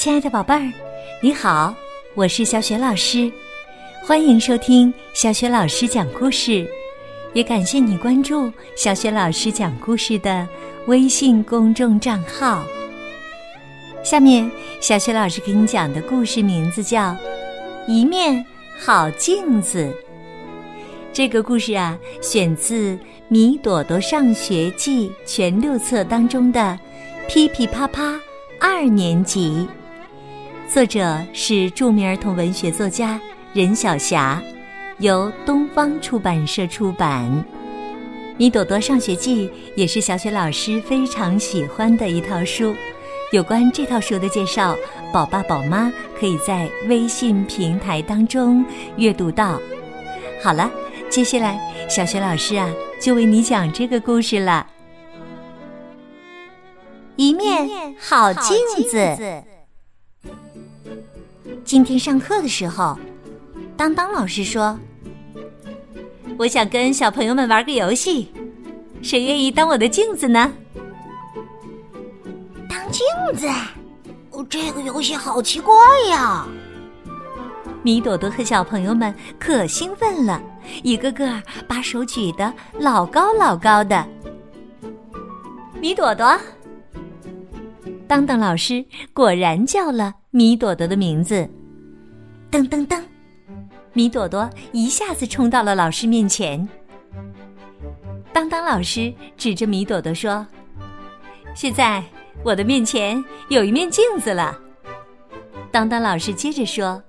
亲爱的宝贝儿，你好，我是小雪老师，欢迎收听小雪老师讲故事，也感谢你关注小雪老师讲故事的微信公众账号。下面，小雪老师给你讲的故事名字叫《一面好镜子》。这个故事啊，选自《米朵朵上学记》全六册当中的《噼噼啪啪》二年级。作者是著名儿童文学作家任晓霞，由东方出版社出版。《米朵朵上学记》也是小雪老师非常喜欢的一套书。有关这套书的介绍，宝爸宝妈可以在微信平台当中阅读到。好了，接下来小雪老师啊，就为你讲这个故事了。一面好镜子。今天上课的时候，当当老师说：“我想跟小朋友们玩个游戏，谁愿意当我的镜子呢？”当镜子，这个游戏好奇怪呀！米朵朵和小朋友们可兴奋了，一个个把手举得老高老高的。米朵朵，当当老师果然叫了米朵朵的名字。噔噔噔，米朵朵一下子冲到了老师面前。当当老师指着米朵朵说：“现在。”我的面前有一面镜子了。当当老师接着说：“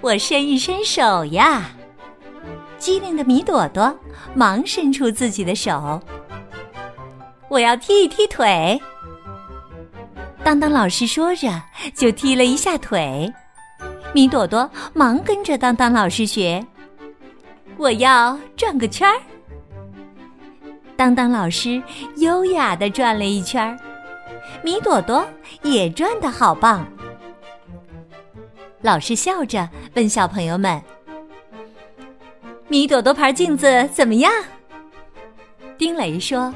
我伸一伸手呀。”机灵的米朵朵忙伸出自己的手。我要踢一踢腿。当当老师说着就踢了一下腿。米朵朵忙跟着当当老师学。我要转个圈儿。当当老师优雅的转了一圈儿。米朵朵也转得好棒。老师笑着问小朋友们：“米朵朵牌镜子怎么样？”丁雷说：“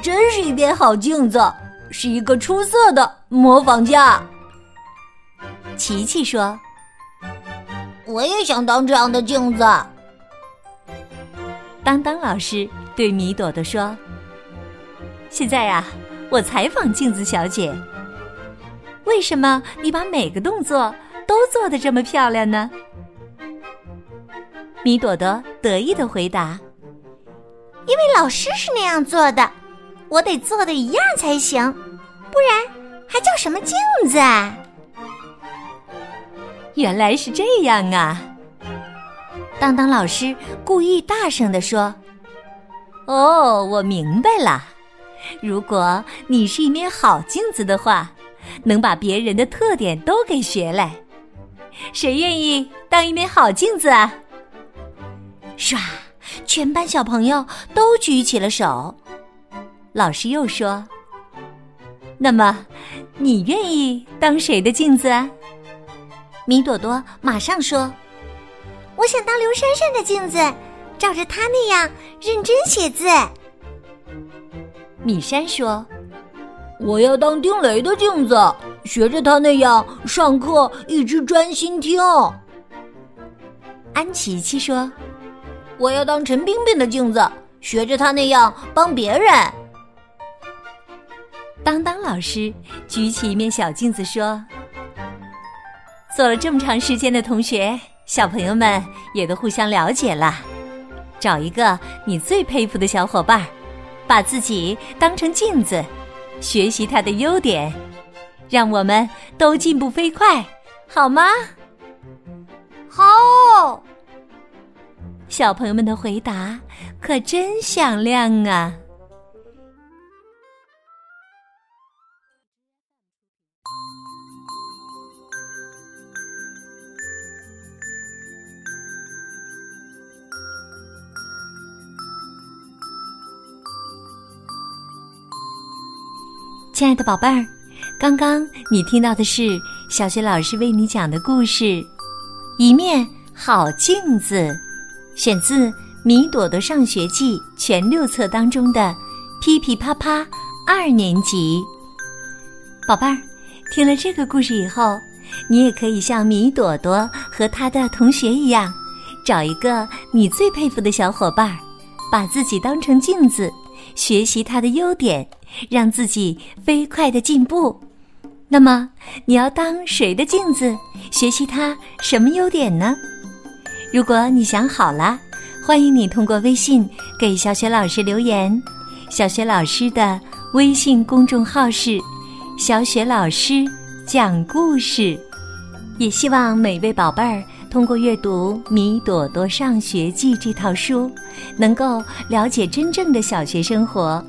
真是一面好镜子，是一个出色的模仿家。”琪琪说：“我也想当这样的镜子。”当当老师对米朵朵说：“现在呀。”我采访镜子小姐：“为什么你把每个动作都做得这么漂亮呢？”米朵朵得意的回答：“因为老师是那样做的，我得做的一样才行，不然还叫什么镜子？”啊？原来是这样啊！当当老师故意大声的说：“哦，我明白了。”如果你是一面好镜子的话，能把别人的特点都给学来，谁愿意当一面好镜子啊？唰，全班小朋友都举起了手。老师又说：“那么，你愿意当谁的镜子啊？”米朵朵马上说：“我想当刘珊珊的镜子，照着她那样认真写字。”米珊说：“我要当丁雷的镜子，学着他那样上课一直专心听。”安琪琪说：“我要当陈冰冰的镜子，学着他那样帮别人。”当当老师举起一面小镜子说：“做了这么长时间的同学，小朋友们也都互相了解了，找一个你最佩服的小伙伴。”把自己当成镜子，学习他的优点，让我们都进步飞快，好吗？好。小朋友们的回答可真响亮啊！亲爱的宝贝儿，刚刚你听到的是小学老师为你讲的故事《一面好镜子》，选自《米朵朵上学记》全六册当中的《噼噼啪啪》二年级。宝贝儿，听了这个故事以后，你也可以像米朵朵和他的同学一样，找一个你最佩服的小伙伴，把自己当成镜子，学习他的优点，让自己飞快的进步。那么，你要当谁的镜子，学习他什么优点呢？如果你想好了，欢迎你通过微信给小雪老师留言。小雪老师的微信公众号是。小雪老师讲故事，也希望每位宝贝儿通过阅读《米朵朵上学记》这套书，能够了解真正的小学生活，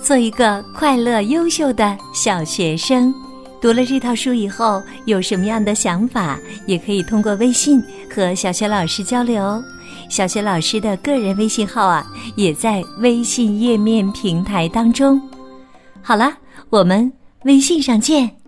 做一个快乐优秀的小学生。读了这套书以后，有什么样的想法，也可以通过微信和小学老师交流。小学老师的个人微信号啊，也在微信页面平台当中。好了，我们。微信上见。